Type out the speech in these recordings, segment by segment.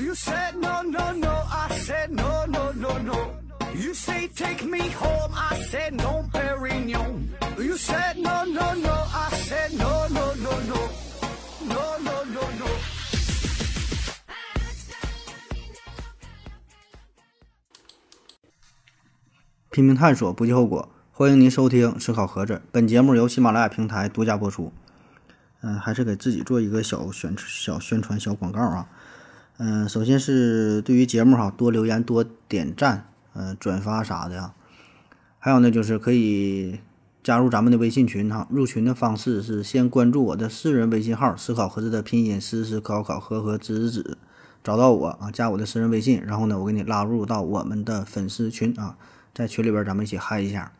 You said no, no, no. I said no, no, no, no. You say take me home. I said no, Perignon. You said no, no, no. I said no, no, no, no. No, no, no, no. 拼命探索，不计后果。欢迎您收听《思考盒子》，本节目由喜马拉雅平台独家播出。嗯、还是给自己做一个小宣小宣传小广告啊。嗯、首先是对于节目哈，多留言、多点赞、呃转发啥的啊。还有呢，就是可以加入咱们的微信群哈。入群的方式是先关注我的私人微信号“思考盒子”的拼音“思思考考和和子子”，找到我啊，加我的私人微信，然后呢，我给你拉入到我们的粉丝群啊，在群里边咱们一起嗨一下。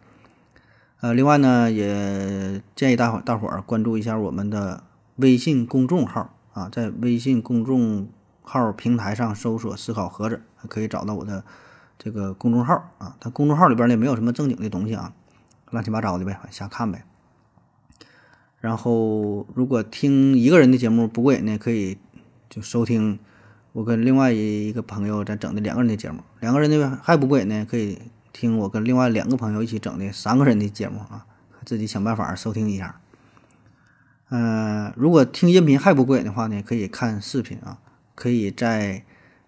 呃，另外呢，也建议大伙大伙儿关注一下我们的微信公众号啊，在微信公众号平台上搜索“思考盒子”，可以找到我的这个公众号啊。它公众号里边呢没有什么正经的东西啊，乱七八糟的呗，瞎看呗。然后，如果听一个人的节目不过瘾呢，可以就收听我跟另外一个朋友在整的两个人的节目。两个人的还不过瘾呢，可以听我跟另外两个朋友一起整的三个人的节目啊，自己想办法收听一下。呃，如果听音频还不过瘾的话呢，可以看视频啊，可以在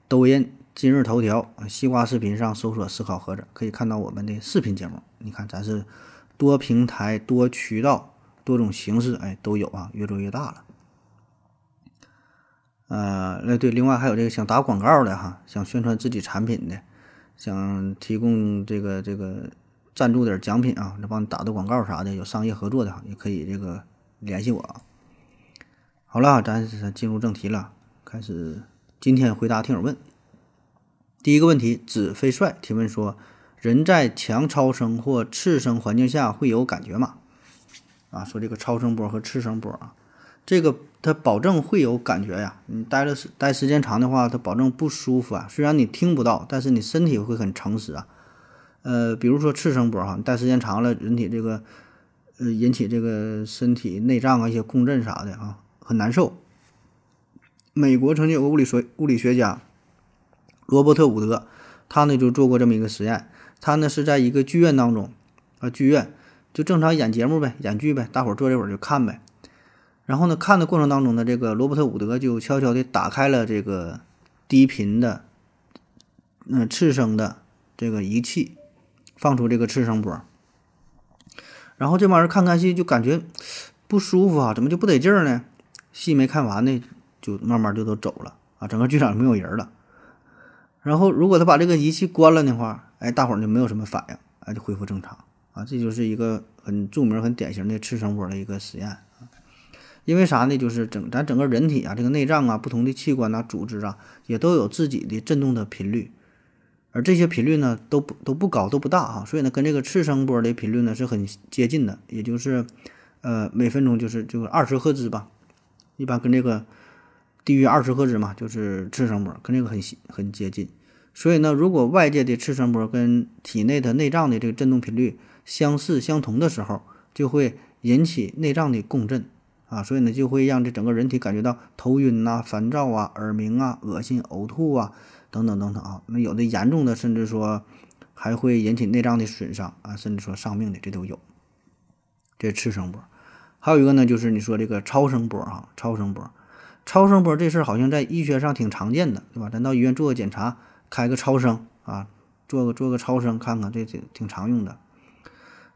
抖音、今日头条、西瓜视频上搜索“思考盒子”，可以看到我们的视频节目。你看，咱是多平台、多渠道、多种形式，哎，都有啊，越做越大了。呃，那对，另外还有这个想打广告的哈，想宣传自己产品的，想提供这个这个赞助点奖品啊，这帮你打的广告啥的，有商业合作的哈，也可以这个联系我啊。好了，咱是进入正题了，开始今天回答听友问。第一个问题，子飞帅提问说：人在强超声或次声环境下会有感觉吗？啊，说这个超声波和次声波啊，这个它保证会有感觉呀。你待了时待时间长的话，它保证不舒服啊。虽然你听不到，但是你身体会很诚实啊。呃，比如说次声波哈，你待时间长了，人体这个呃引起这个身体内脏啊一些共振啥的啊，很难受。美国曾经有个物理学物理学家罗伯特伍德，他呢就做过这么一个实验，他呢是在一个剧院当中啊，剧院就正常演节目呗，演剧呗，大伙坐这会儿就看呗。然后呢，看的过程当中呢，这个罗伯特伍德就悄悄地打开了这个低频的，嗯、次声的这个仪器，放出这个次声波。然后这帮人看看戏就感觉不舒服啊，怎么就不得劲儿呢？戏没看完呢，就慢慢就都走了啊，整个剧场没有人了。然后如果他把这个仪器关了的话，哎，大伙儿就没有什么反应，哎，就恢复正常啊。这就是一个很著名、很典型的次声波的一个实验啊。因为啥呢？就是整咱整个人体啊，这个内脏啊，不同的器官呐、组织啊，也都有自己的振动的频率，而这些频率呢，都不都不高，都不大啊，所以呢，跟这个次声波的频率呢是很接近的，也就是呃每分钟就是就是二十赫兹吧，一般跟这个低于二十赫兹嘛，就是次声波，跟这个很很接近。所以呢，如果外界的次声波跟体内的内脏的这个振动频率相似相同的时候，就会引起内脏的共振。啊，所以呢，就会让这整个人体感觉到头晕呐、烦躁啊、耳鸣啊、恶心、呕吐啊，等等等等啊。那有的严重的，甚至说还会引起内脏的损伤啊，甚至说丧命的，这都有。这是次声波，还有一个呢，就是你说这个超声波啊，超声波，超声波这事儿好像在医学上挺常见的，对吧？咱到医院做个检查，开个超声啊，做个做个超声看看，这挺挺常用的。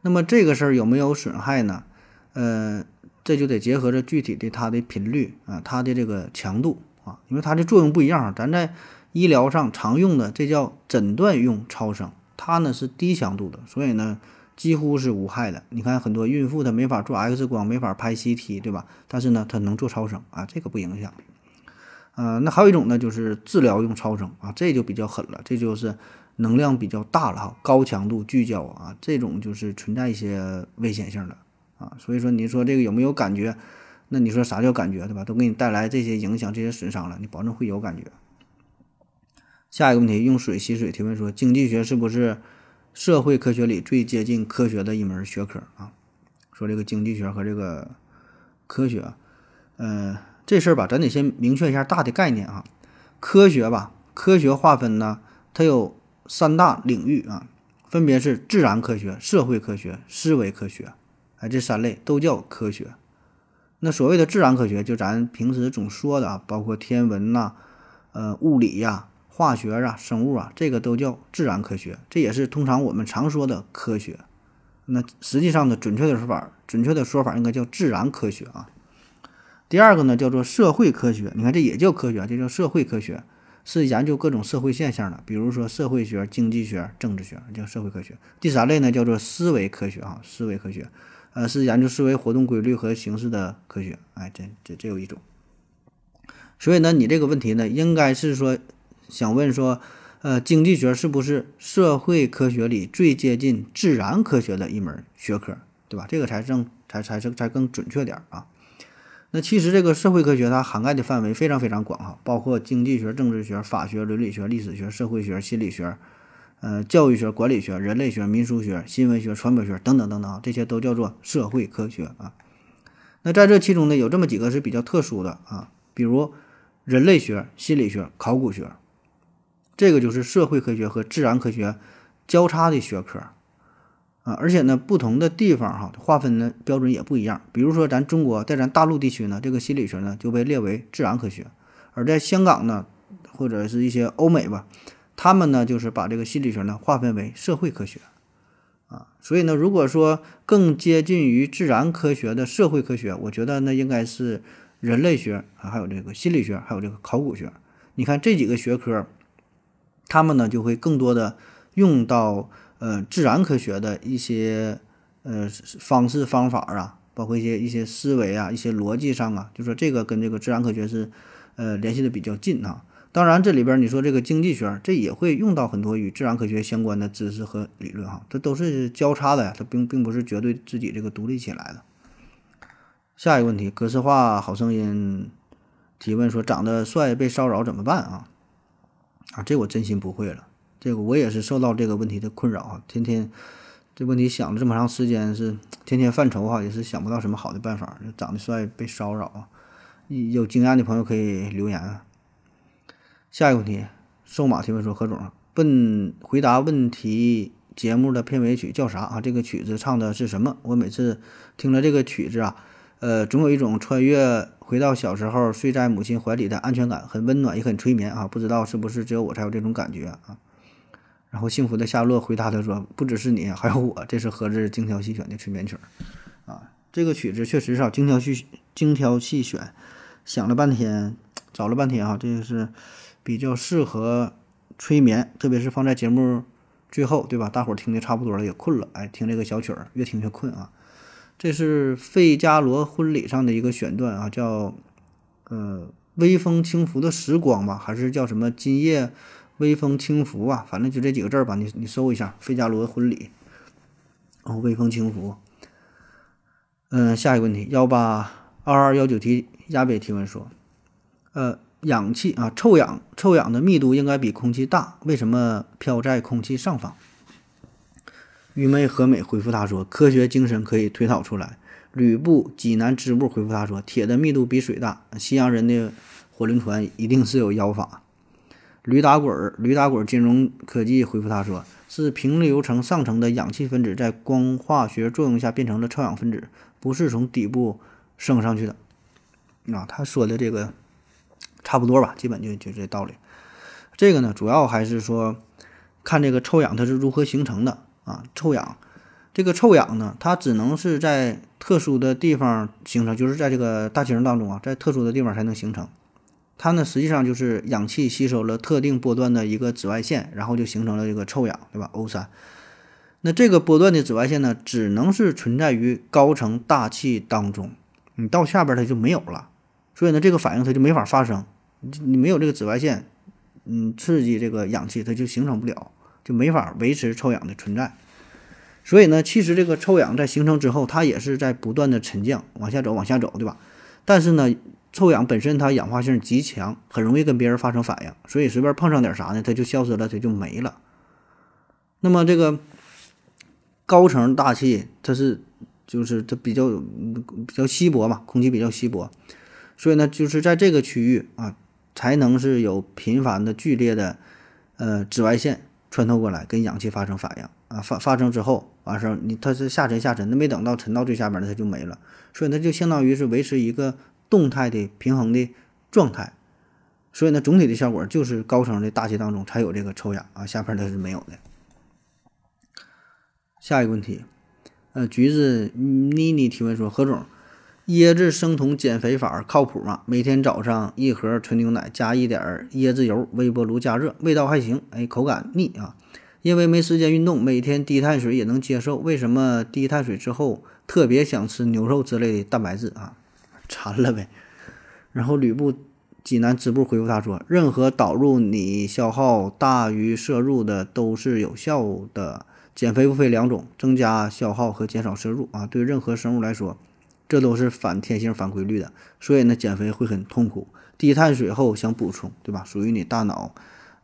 那么这个事儿有没有损害呢？呃。这就得结合着具体的它的频率啊，它的这个强度啊，因为它的作用不一样。咱在医疗上常用的这叫诊断用超声，它呢是低强度的，所以呢几乎是无害的。你看很多孕妇她没法做 X 光，没法拍 CT，对吧？但是呢她能做超声啊，这个不影响。呃，那还有一种呢就是治疗用超声啊，这就比较狠了，这就是能量比较大了哈，高强度聚焦啊，这种就是存在一些危险性的。啊，所以说你说这个有没有感觉？那你说啥叫感觉，对吧？都给你带来这些影响、这些损伤了，你保证会有感觉。下一个问题，用水洗水提问说，经济学是不是社会科学里最接近科学的一门学科啊？说这个经济学和这个科学，呃，这事儿吧，咱得先明确一下大的概念啊。科学吧，科学划分呢，它有三大领域啊，分别是自然科学、社会科学、思维科学，哎，这三类都叫科学。那所谓的自然科学，就咱平时总说的啊，包括天文呐、呃物理呀、化学啊、生物啊，这个都叫自然科学，这也是通常我们常说的科学。那实际上呢准确的说法，准确的说法应该叫自然科学啊。第二个呢，叫做社会科学，你看这也叫科学，这叫社会科学，是研究各种社会现象的，比如说社会学、经济学、政治学，叫社会科学。第三类呢，叫做思维科学啊，思维科学，呃，是研究思维活动规律和形式的科学。哎，这这这有一种。所以呢，你这个问题呢，应该是说想问说，呃，经济学是不是社会科学里最接近自然科学的一门学科，对吧？这个才正才才是才更准确点啊。那其实这个社会科学它涵盖的范围非常非常广哈，包括经济学、政治学、法学、伦理学、历史学、社会学、心理学，呃，教育学、管理学、人类学、民俗学、新闻学、传播学等等等等啊，这些都叫做社会科学啊。那在这其中呢，有这么几个是比较特殊的啊，比如人类学、心理学、考古学，这个就是社会科学和自然科学交叉的学科。啊，而且呢，不同的地方哈，划分的标准也不一样。比如说，咱中国在咱大陆地区呢，这个心理学呢就被列为自然科学；而在香港呢，或者是一些欧美吧，他们呢就是把这个心理学呢划分为社会科学。啊，所以呢，如果说更接近于自然科学的社会科学，我觉得那应该是人类学啊，还有这个心理学，还有这个考古学。你看这几个学科，他们呢就会更多的用到。呃，自然科学的一些呃方式方法啊，包括一些一些思维啊，一些逻辑上啊，就说这个跟这个自然科学是呃联系的比较近啊。当然，这里边你说这个经济学，这也会用到很多与自然科学相关的知识和理论哈，这都是交叉的呀，它并并不是绝对自己这个独立起来的。下一个问题，格式化好声音提问说，长得帅被骚扰怎么办啊？啊，这我真心不会了。这个我也是受到这个问题的困扰啊，天天这问题想了这么长时间，是天天犯愁哈，也是想不到什么好的办法。长得帅被骚扰啊，有经验的朋友可以留言啊。下一个问题，瘦马提问说：何总，问回答问题节目的片尾曲叫啥啊？这个曲子唱的是什么？我每次听了这个曲子啊，呃，总有一种穿越回到小时候睡在母亲怀里的安全感，很温暖也很催眠啊。不知道是不是只有我才有这种感觉啊？然后幸福的夏洛回答他说：“不只是你，还有我。这是何志精挑细选的催眠曲儿啊！这个曲子确实是精挑细精挑细选，想了半天，找了半天啊，这个是比较适合催眠，特别是放在节目最后，对吧？大伙儿听的差不多了，也困了，哎，听这个小曲儿，越听越困啊！这是费加罗婚礼上的一个选段啊，叫呃微风轻拂的时光吧，还是叫什么今夜？”微风轻拂啊，反正就这几个字儿吧，你你搜一下《费加罗婚礼》，然后微风轻拂。嗯，下一个问题，幺八二二幺九提亚北提问说，呃，氧气啊，臭氧，臭氧的密度应该比空气大，为什么飘在空气上方？愚昧和美回复他说，科学精神可以推导出来。吕布济南支部回复他说，铁的密度比水大，西洋人的火轮船一定是有妖法。驴打滚儿，驴打滚儿金融科技回复他说：“是平流层上层的氧气分子在光化学作用下变成了臭氧分子，不是从底部升上去的。”啊，他说的这个差不多吧，基本就就这道理。这个呢，主要还是说看这个臭氧它是如何形成的啊。臭氧，这个臭氧呢，它只能是在特殊的地方形成，就是在这个大气层当中啊，在特殊的地方才能形成。它呢，实际上就是氧气吸收了特定波段的一个紫外线，然后就形成了这个臭氧，对吧？O 三。那这个波段的紫外线呢，只能是存在于高层大气当中，你到下边它就没有了。所以呢，这个反应它就没法发生。你没有这个紫外线，嗯，刺激这个氧气，它就形成不了，就没法维持臭氧的存在。所以呢，其实这个臭氧在形成之后，它也是在不断的沉降，往下走，往下走，对吧？但是呢。臭氧本身它氧化性极强，很容易跟别人发生反应，所以随便碰上点啥呢，它就消失了，它就没了。那么这个高层大气它是就是它比较比较稀薄嘛，空气比较稀薄，所以呢就是在这个区域啊，才能是有频繁的剧烈的呃紫外线穿透过来，跟氧气发生反应啊，发发生之后完事儿，你它是下沉下沉，那没等到沉到最下边儿，它就没了，所以它就相当于是维持一个动态的平衡的状态。所以呢，总体的效果就是高层的大气当中才有这个抽氧啊，下边它是没有的。下一个问题，呃，橘子妮妮提问说：何总，椰子生酮减肥法靠谱吗？每天早上一盒纯牛奶加一点椰子油，微波炉加热，味道还行，哎，口感腻啊。因为没时间运动，每天低碳水也能接受。为什么低碳水之后特别想吃牛肉之类的蛋白质啊？馋了呗。然后吕布。济南支部回复他说：“任何导入你消耗大于摄入的都是有效的。减肥无非两种：增加消耗和减少摄入啊。对任何生物来说，这都是反天性、反规律的。所以呢，减肥会很痛苦。低碳水后想补充，对吧？属于你大脑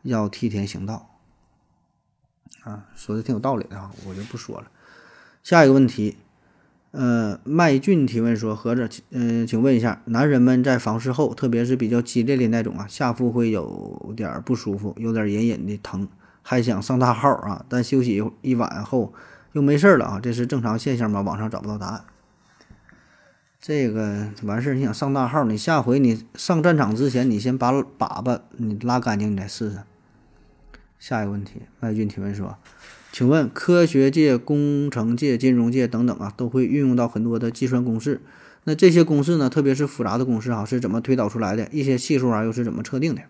要替天行道啊。说的挺有道理的啊，我就不说了。下一个问题。”呃，麦俊提问说：“合着，嗯，请问一下，男人们在房事后，特别是比较激烈的那种啊，下腹会有点不舒服，有点隐隐的疼，还想上大号啊，但休息一晚后又没事了啊，这是正常现象吗？网上找不到答案。这个完事儿，你想上大号，你下回你上战场之前，你先把粑粑你拉干净，你再试试。下一个问题，麦俊提问说。”请问科学界、工程界、金融界等等啊，都会运用到很多的计算公式。那这些公式呢，特别是复杂的公式啊，是怎么推导出来的？一些系数啊，又是怎么测定的？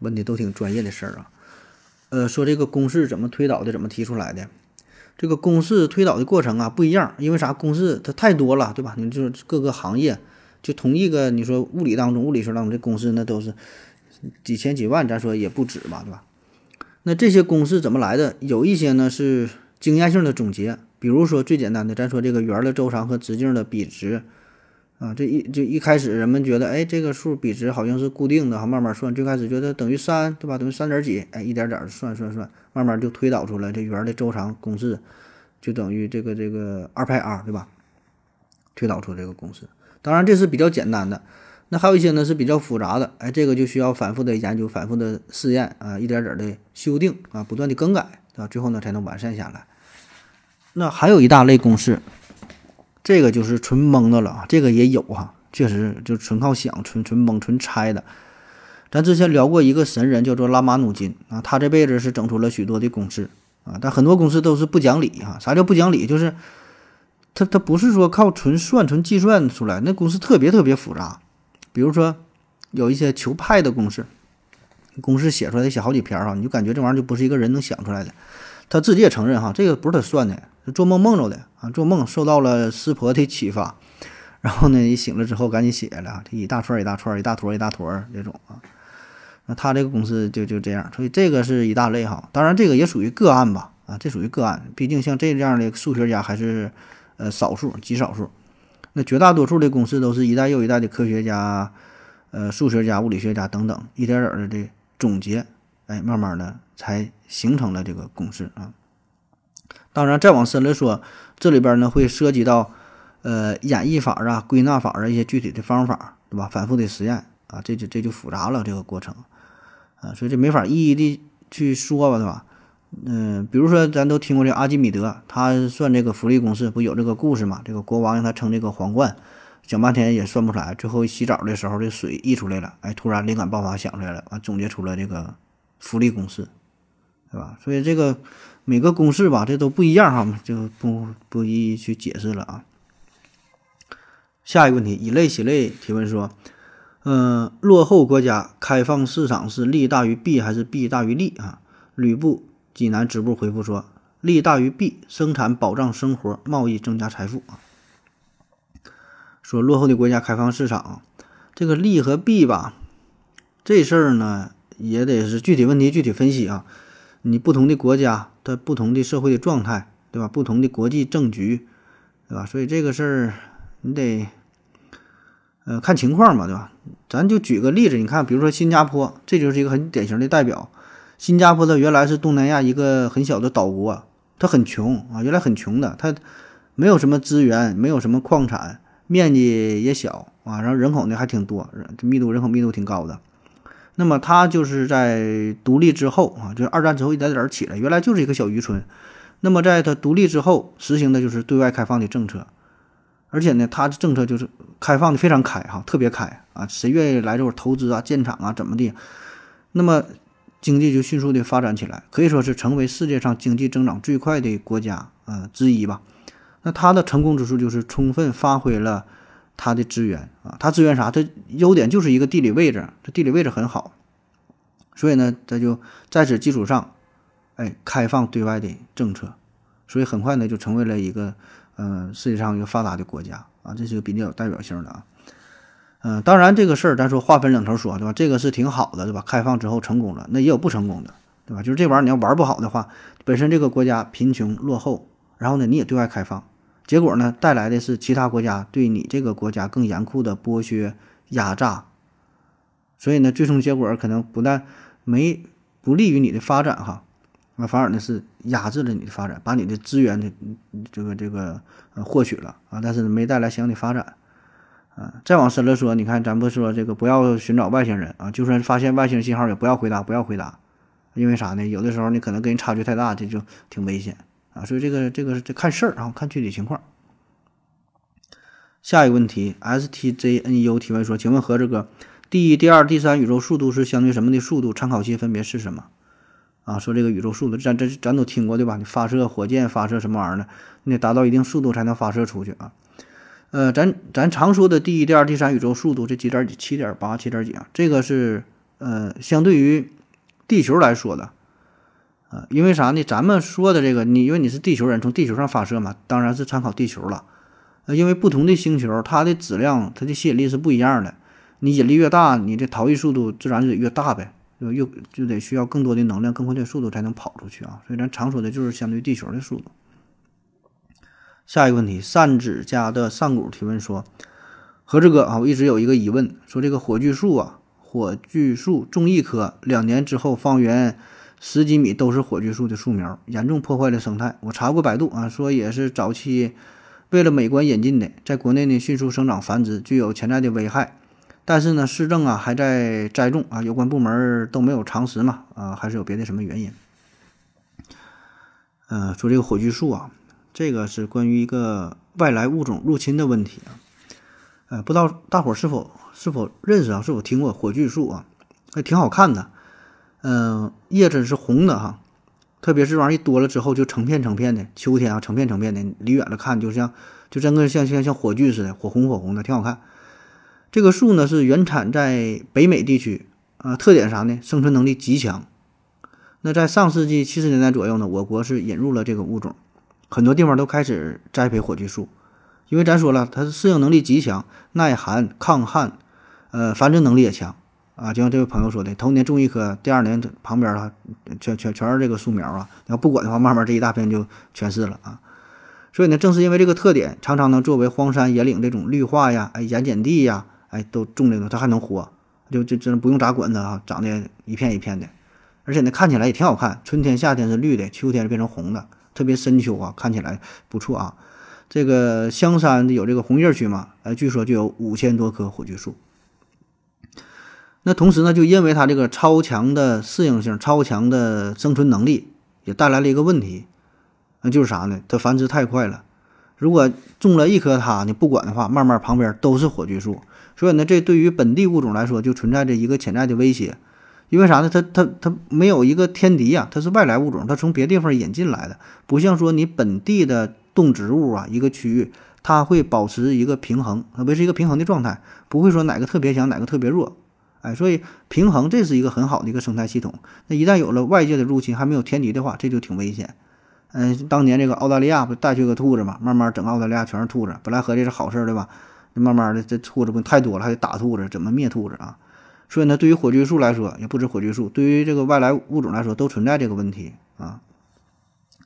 问的都挺专业的事儿啊。呃，说这个公式怎么推导的，怎么提出来的？这个公式推导的过程啊不一样，因为啥？公式它太多了，对吧？你就是各个行业，就同一个，你说物理当中、物理学当中这公式，那都是几千几万，咱说也不止吧，对吧？那这些公式怎么来的？有一些呢是经验性的总结，比如说最简单的，咱说这个圆的周长和直径的比值，啊，这一就一开始人们觉得，哎，这个数比值好像是固定的，哈，慢慢算，最开始觉得等于三，对吧？等于三点几，哎，一点点算算算，慢慢就推导出来这圆的周长公式就等于这个这个二派 r，对吧？推导出这个公式，当然这是比较简单的。那还有一些呢是比较复杂的，哎，这个就需要反复的研究、反复的试验啊，一点点的修订啊，不断的更改啊，最后呢才能完善下来。那还有一大类公式，这个就是纯蒙的了，这个也有哈，确实就纯靠想、纯纯蒙、纯猜的。咱之前聊过一个神人叫做拉马努金啊，他这辈子是整出了许多的公式啊，但很多公式都是不讲理啊。啥叫不讲理？就是他他不是说靠纯算、纯计算出来，那公式特别特别复杂。比如说，有一些求派的公式，公式写出来得写好几篇啊，你就感觉这玩意儿就不是一个人能想出来的。他自己也承认哈，这个不是他算的，是做梦梦着的啊，做梦受到了师婆的启发，然后呢，一醒了之后赶紧写了，这一大串一大串一大坨一大坨这种啊。那他这个公式就就这样，所以这个是一大类哈。当然这个也属于个案吧，啊，这属于个案，毕竟像这样的数学家还是呃少数极少数。那绝大多数的公式都是一代又一代的科学家、呃数学家、物理学家等等一点点的这总结，哎，慢慢的才形成了这个公式啊。当然，再往深了说，这里边呢会涉及到呃演绎法啊、归纳法啊一些具体的方法，对吧？反复的实验啊，这就这就复杂了这个过程啊，所以这没法一一的去说吧，对吧？嗯，比如说，咱都听过这阿基米德，他算这个浮力公式，不有这个故事嘛？这个国王让他称这个皇冠，想半天也算不出来，最后洗澡的时候，这水溢出来了，哎，突然灵感爆发，想出来了，完总结出了这个浮力公式，对吧？所以这个每个公式吧，这都不一样哈，就不不一一去解释了啊。下一个问题，以类洗类提问说，嗯，落后国家开放市场是利大于弊还是弊大于利啊？吕布。济南支部回复说：“利大于弊，生产保障生活，贸易增加财富啊。”说落后的国家开放市场，这个利和弊吧，这事儿呢也得是具体问题具体分析啊。你不同的国家它不同的社会的状态，对吧？不同的国际政局，对吧？所以这个事儿你得呃看情况嘛，对吧？咱就举个例子，你看，比如说新加坡，这就是一个很典型的代表。新加坡它原来是东南亚一个很小的岛国，它很穷啊，原来很穷的，它没有什么资源，没有什么矿产，面积也小啊，然后人口呢还挺多，密度人口密度挺高的。那么它就是在独立之后啊，就是二战之后一点点起来，原来就是一个小渔村。那么在它独立之后，实行的就是对外开放的政策，而且呢，它的政策就是开放的非常开哈，特别开啊，谁愿意来这儿投资啊、建厂啊，怎么的？那么经济就迅速的发展起来，可以说是成为世界上经济增长最快的国家啊之一吧。那它的成功之处就是充分发挥了它的资源啊，它资源啥？它优点就是一个地理位置，这地理位置很好，所以呢，它就在此基础上，哎，开放对外的政策，所以很快呢就成为了一个嗯世界上一个发达的国家啊，这是个比较有代表性的啊。嗯，当然这个事儿咱说划分两头说，对吧？这个是挺好的，对吧？开放之后成功了，那也有不成功的，对吧？就是这玩意儿你要玩不好的话，本身这个国家贫穷落后，然后呢你也对外开放，结果呢带来的是其他国家对你这个国家更严酷的剥削压榨，所以呢最终结果可能不但没不利于你的发展哈，那反而呢是压制了你的发展，把你的资源的这个这个呃获取了啊，但是没带来相应的发展。啊，再往深了说，你看，咱不说这个不要寻找外星人啊，就算发现外星信号也不要回答，不要回答，因为啥呢？有的时候你可能跟人差距太大，这就挺危险啊。所以这个这个这看事儿啊，看具体情况。下一个问题，S T J N U 提问说，请问和这个第一、第二、第三宇宙速度是相对什么的速度？参考系分别是什么？啊，说这个宇宙速度，咱这咱都听过对吧？你发射火箭发射什么玩意儿呢？你得达到一定速度才能发射出去啊。呃，咱咱常说的第一、第二、第三宇宙速度这几点几？七点八、七点几啊？这个是呃，相对于地球来说的，因为啥呢？咱们说的这个，你因为你是地球人，从地球上发射嘛，当然是参考地球了。呃，因为不同的星球，它的质量、它的吸引力是不一样的。你引力越大，你这逃逸速度自然就得越大呗，就又就得需要更多的能量、更快的速度才能跑出去啊。所以咱常说的就是相对地球的速度。下一个问题，善指家的上古提问说：“何志哥啊，我一直有一个疑问，说这个火炬树啊，火炬树种一棵，两年之后方圆十几米都是火炬树的树苗，严重破坏了生态。我查过百度啊，说也是早期为了美观引进的，在国内呢迅速生长繁殖，具有潜在的危害。但是呢，市政啊还在栽种啊，有关部门都没有常识嘛啊，还是有别的什么原因？嗯，说这个火炬树啊。”这个是关于一个外来物种入侵的问题啊，呃，不知道大伙是否是否认识啊？是否听过火炬树啊？还挺好看的，嗯，叶子是红的哈，特别是这玩意儿一多了之后就成片成片的，秋天啊成片成片的，离远了看就像就真个像像像火炬似的，火红火红的，挺好看。这个树呢是原产在北美地区啊，特点啥呢？生存能力极强。那在上世纪七十年代左右呢，我国是引入了这个物种。很多地方都开始栽培火炬树，因为咱说了，它是适应能力极强，耐寒抗旱，呃，繁殖能力也强啊。就像这位朋友说的，头年种一棵，第二年旁边啊，全全全是这个树苗啊。要不管的话，慢慢这一大片就全是了啊。所以呢，正是因为这个特点，常常能作为荒山野岭这种绿化呀、哎盐碱地呀，哎都种这个，它还能活，就就真不用咋管它啊，长得一片一片的，而且呢，看起来也挺好看。春天夏天是绿的，秋天变成红的。特别深秋啊，看起来不错啊。这个香山有这个红叶区嘛？呃，据说就有五千多棵火炬树。那同时呢，就因为它这个超强的适应性、超强的生存能力，也带来了一个问题，那就是啥呢？它繁殖太快了。如果种了一棵它，你不管的话，慢慢旁边都是火炬树。所以呢，这对于本地物种来说，就存在着一个潜在的威胁。因为啥呢？它它它没有一个天敌呀，它是外来物种，它从别地方引进来的，不像说你本地的动植物啊，一个区域它会保持一个平衡，维持一个平衡的状态，不会说哪个特别强，哪个特别弱，哎，所以平衡这是一个很好的一个生态系统。那一旦有了外界的入侵，还没有天敌的话，这就挺危险。嗯，当年这个澳大利亚不带去个兔子嘛，慢慢整个澳大利亚全是兔子，本来合计是好事对吧？慢慢的这兔子不太多了，还得打兔子，怎么灭兔子啊？所以呢，对于火炬树来说，也不止火炬树，对于这个外来物种来说，都存在这个问题啊。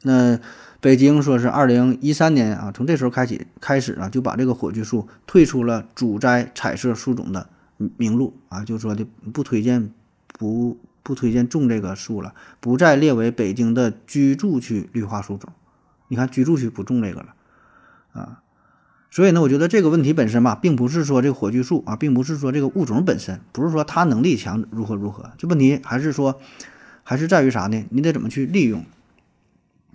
那北京说是二零一三年啊，从这时候开始开始啊，就把这个火炬树退出了主摘彩色树种的名录啊，就说的不推荐不不推荐种这个树了，不再列为北京的居住区绿化树种。你看居住区不种这个了啊。所以呢，我觉得这个问题本身吧，并不是说这个火炬树啊，并不是说这个物种本身，不是说它能力强如何如何，这问题还是说，还是在于啥呢？你得怎么去利用？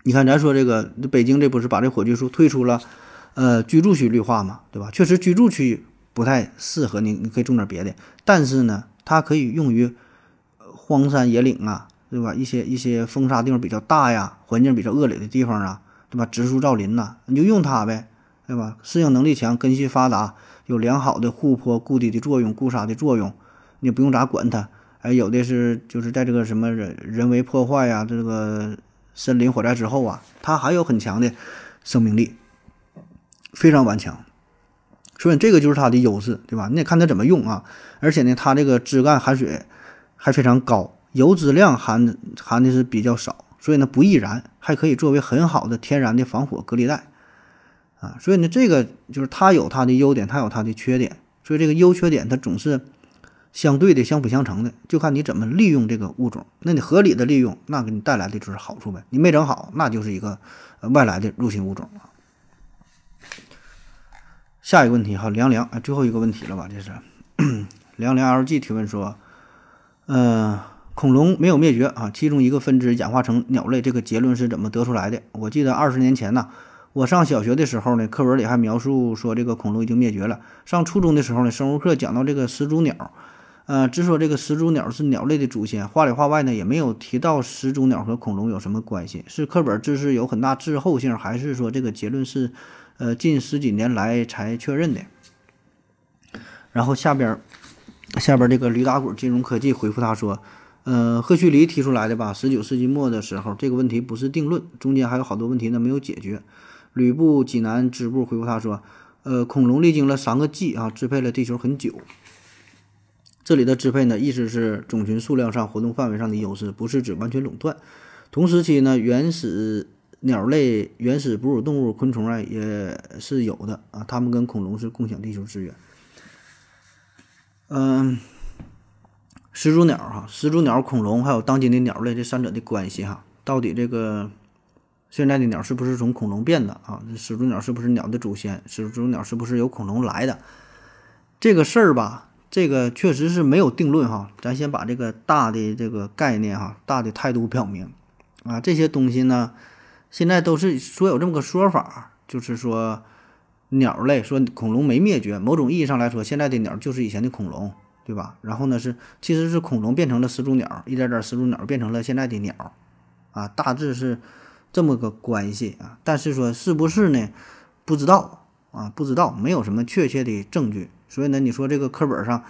你看，咱说这个北京这不是把这火炬树退出了，呃，居住区绿化嘛，对吧？确实居住区不太适合你，你可以种点别的，但是呢，它可以用于荒山野岭啊，对吧？一些一些风沙地方比较大呀，环境比较恶劣的地方啊，对吧？植树造林呐，你就用它呗。对吧？适应能力强，根系发达，有良好的护坡固地的作用、固沙的作用，你不用咋管它。哎，有的是就是在这个什么人人为破坏呀，这个森林火灾之后啊，它还有很强的生命力，非常顽强。所以这个就是它的优势，对吧？你得看它怎么用啊。而且呢，它这个枝干含水还非常高，油脂量含含的是比较少，所以呢不易燃，还可以作为很好的天然的防火隔离带。啊，所以呢，这个就是它有它的优点，它有它的缺点，所以这个优缺点它总是相对的、相辅相成的，就看你怎么利用这个物种。那你合理的利用，那给你带来的就是好处呗。你没整好，那就是一个外来的入侵物种啊。下一个问题哈，凉凉，啊，最后一个问题了吧？这是凉凉 LG 提问说，呃，恐龙没有灭绝啊，其中一个分支演化成鸟类，这个结论是怎么得出来的？我记得二十年前呢。我上小学的时候呢，课文里还描述说这个恐龙已经灭绝了。上初中的时候呢，生物课讲到这个始祖鸟，呃，只说这个始祖鸟是鸟类的祖先，话里话外呢也没有提到始祖鸟和恐龙有什么关系。是课本知识有很大滞后性，还是说这个结论是，呃，近十几年来才确认的？然后下边，下边这个驴打滚金融科技回复他说，呃，赫胥黎提出来的吧，十九世纪末的时候，这个问题不是定论，中间还有好多问题呢没有解决。吕布济南支部回复他说：“呃，恐龙历经了三个纪啊，支配了地球很久。这里的支配呢，意思是种群数量上、活动范围上的优势，不是指完全垄断。同时期呢，原始鸟类、原始哺乳动物、昆虫啊，也是有的啊，它们跟恐龙是共享地球资源。嗯，始祖鸟哈，始祖鸟、恐龙还有当今的鸟类这三者的关系哈，到底这个？”现在的鸟是不是从恐龙变的啊？始祖鸟是不是鸟的祖先？始祖鸟是不是由恐龙来的？这个事儿吧，这个确实是没有定论哈。咱先把这个大的这个概念哈，大的态度表明啊，这些东西呢，现在都是说有这么个说法，就是说鸟类说恐龙没灭绝，某种意义上来说，现在的鸟就是以前的恐龙，对吧？然后呢是其实是恐龙变成了始祖鸟，一点点始祖鸟变成了现在的鸟啊，大致是。这么个关系啊，但是说是不是呢？不知道啊，不知道，没有什么确切的证据。所以呢，你说这个课本上，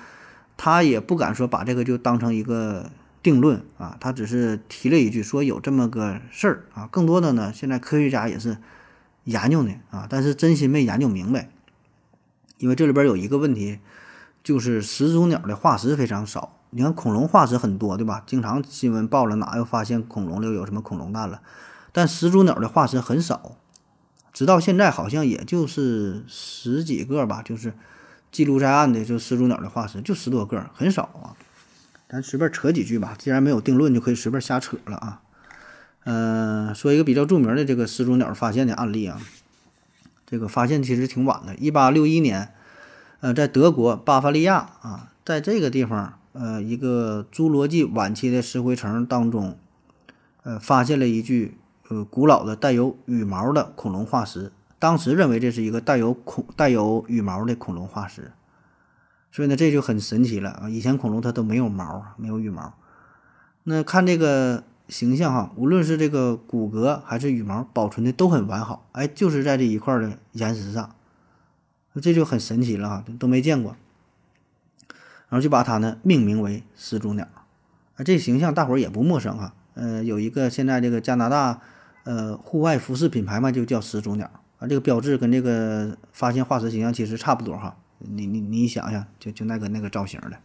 他也不敢说把这个就当成一个定论啊，他只是提了一句说有这么个事儿啊。更多的呢，现在科学家也是研究呢啊，但是真心没研究明白。因为这里边有一个问题，就是始祖鸟的化石非常少。你看恐龙化石很多，对吧？经常新闻报了哪又发现恐龙又有什么恐龙蛋了。但始祖鸟的化石很少，直到现在好像也就是十几个吧，就是记录在案的就始祖鸟的化石就十多个，很少啊。咱随便扯几句吧，既然没有定论，就可以随便瞎扯了啊。嗯，说一个比较著名的这个始祖鸟发现的案例啊，这个发现其实挺晚的，一八六一年，呃，在德国巴伐利亚啊，在这个地方，呃，一个侏罗纪晚期的石灰层当中，呃，发现了一具。呃，古老的带有羽毛的恐龙化石，当时认为这是一个带有恐带有羽毛的恐龙化石，所以呢，这就很神奇了啊！以前恐龙它都没有毛，没有羽毛。那看这个形象哈，无论是这个骨骼还是羽毛，保存的都很完好。哎，就是在这一块的岩石上，这就很神奇了哈，都没见过。然后就把它呢命名为始祖鸟。啊，这形象大伙儿也不陌生哈。呃，有一个现在这个加拿大。呃，户外服饰品牌嘛，就叫始祖鸟啊。这个标志跟这个发现化石形象其实差不多哈。你你你想想，就就那个那个造型的。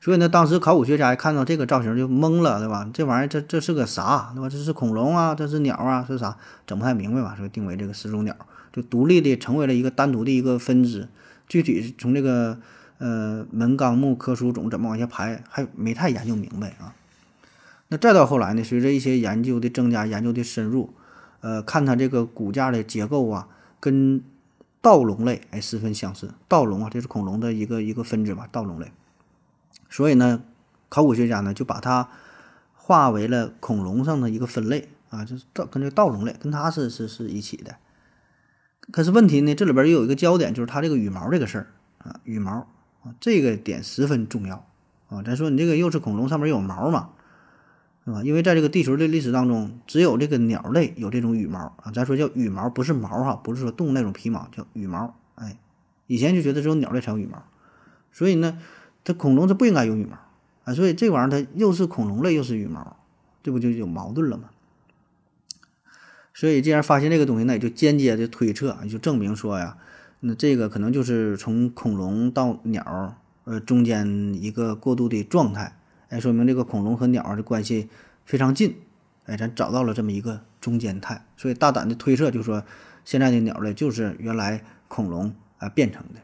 所以呢，当时考古学家一看到这个造型就懵了，对吧？这玩意儿这这是个啥，对吧？这是恐龙啊，这是鸟啊，是啥？整不太明白吧？所以定为这个始祖鸟，就独立的成为了一个单独的一个分支。具体从这个呃门纲目科属种怎么往下排，还没太研究明白啊。那再到后来呢？随着一些研究的增加，研究的深入，呃，看它这个骨架的结构啊，跟盗龙类，哎，十分相似。盗龙啊，这是恐龙的一个一个分支嘛，盗龙类。所以呢，考古学家呢就把它划为了恐龙上的一个分类啊，就是盗跟这个盗龙类跟它是是是一起的。可是问题呢，这里边又有一个焦点，就是它这个羽毛这个事儿啊，羽毛啊，这个点十分重要啊。咱说你这个又是恐龙，上面有毛嘛，是吧？因为在这个地球的历史当中，只有这个鸟类有这种羽毛啊。咱说叫羽毛，不是毛哈，不是说动物那种皮毛，叫羽毛。哎，以前就觉得只有鸟类才有羽毛，所以呢，它恐龙它不应该有羽毛啊。所以这玩意儿它又是恐龙类又是羽毛，这不就有矛盾了吗？所以，既然发现这个东西，那也就间接的推测，就证明说呀，那这个可能就是从恐龙到鸟，呃，中间一个过渡的状态，哎，说明这个恐龙和鸟儿的关系非常近，哎，咱找到了这么一个中间态，所以大胆的推测，就是说现在的鸟类就是原来恐龙啊变成的，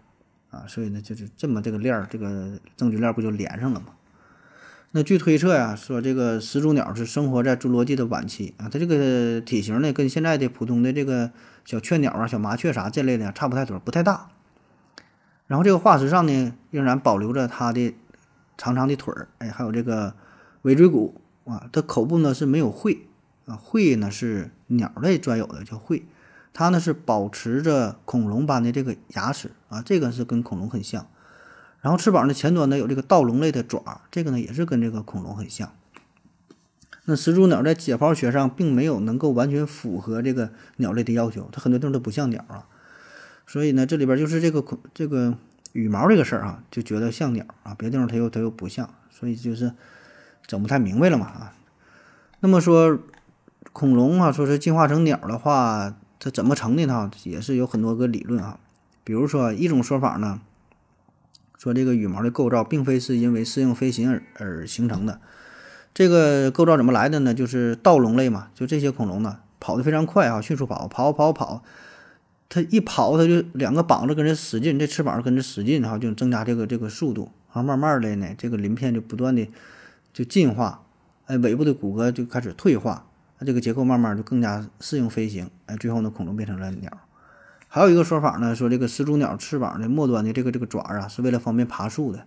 啊，所以呢，就是这么这个链儿，这个证据链不就连上了吗？那据推测呀，说这个始祖鸟是生活在侏罗纪的晚期啊，它这个体型呢，跟现在的普通的这个小雀鸟啊、小麻雀啥这类的差不太多，不太大。然后这个化石上呢，仍然保留着它的长长的腿儿，哎，还有这个尾椎骨啊。它口部呢是没有喙啊，喙呢是鸟类专有的，叫喙。它呢是保持着恐龙般的这个牙齿啊，这个是跟恐龙很像。然后翅膀的前端呢有这个盗龙类的爪，这个呢也是跟这个恐龙很像。那始祖鸟在解剖学上并没有能够完全符合这个鸟类的要求，它很多地方都不像鸟啊。所以呢，这里边就是这个恐这个羽毛这个事儿啊，就觉得像鸟啊，别的地方它又它又不像，所以就是整不太明白了嘛啊。那么说恐龙啊，说是进化成鸟的话，它怎么成的呢？也是有很多个理论啊。比如说一种说法呢。说这个羽毛的构造并非是因为适应飞行而而形成的，这个构造怎么来的呢？就是盗龙类嘛，就这些恐龙呢，跑得非常快啊，迅速跑，跑跑跑，它一跑它就两个膀子跟着使劲，这翅膀跟着使劲哈，就增加这个这个速度，然后慢慢的呢，这个鳞片就不断的就进化，哎，尾部的骨骼就开始退化，它这个结构慢慢就更加适应飞行，哎，最后呢，恐龙变成了鸟。还有一个说法呢，说这个始祖鸟翅膀的末端的这个这个爪啊，是为了方便爬树的。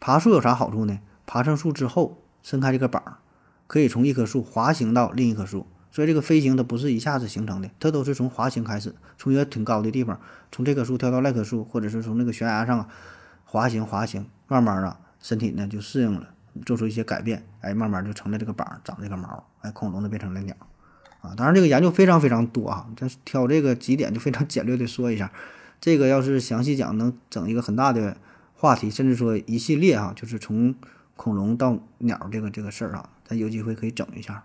爬树有啥好处呢？爬上树之后，伸开这个膀，可以从一棵树滑行到另一棵树。所以这个飞行它不是一下子形成的，它都是从滑行开始，从一个挺高的地方，从这棵树跳到那棵树，或者是从那个悬崖上滑行滑行，慢慢啊，身体呢就适应了，做出一些改变，哎，慢慢就成了这个膀，长这个毛，哎，恐龙就变成了鸟。啊，当然这个研究非常非常多啊，咱挑这个几点就非常简略的说一下。这个要是详细讲，能整一个很大的话题，甚至说一系列啊，就是从恐龙到鸟这个这个事儿啊，咱有机会可以整一下。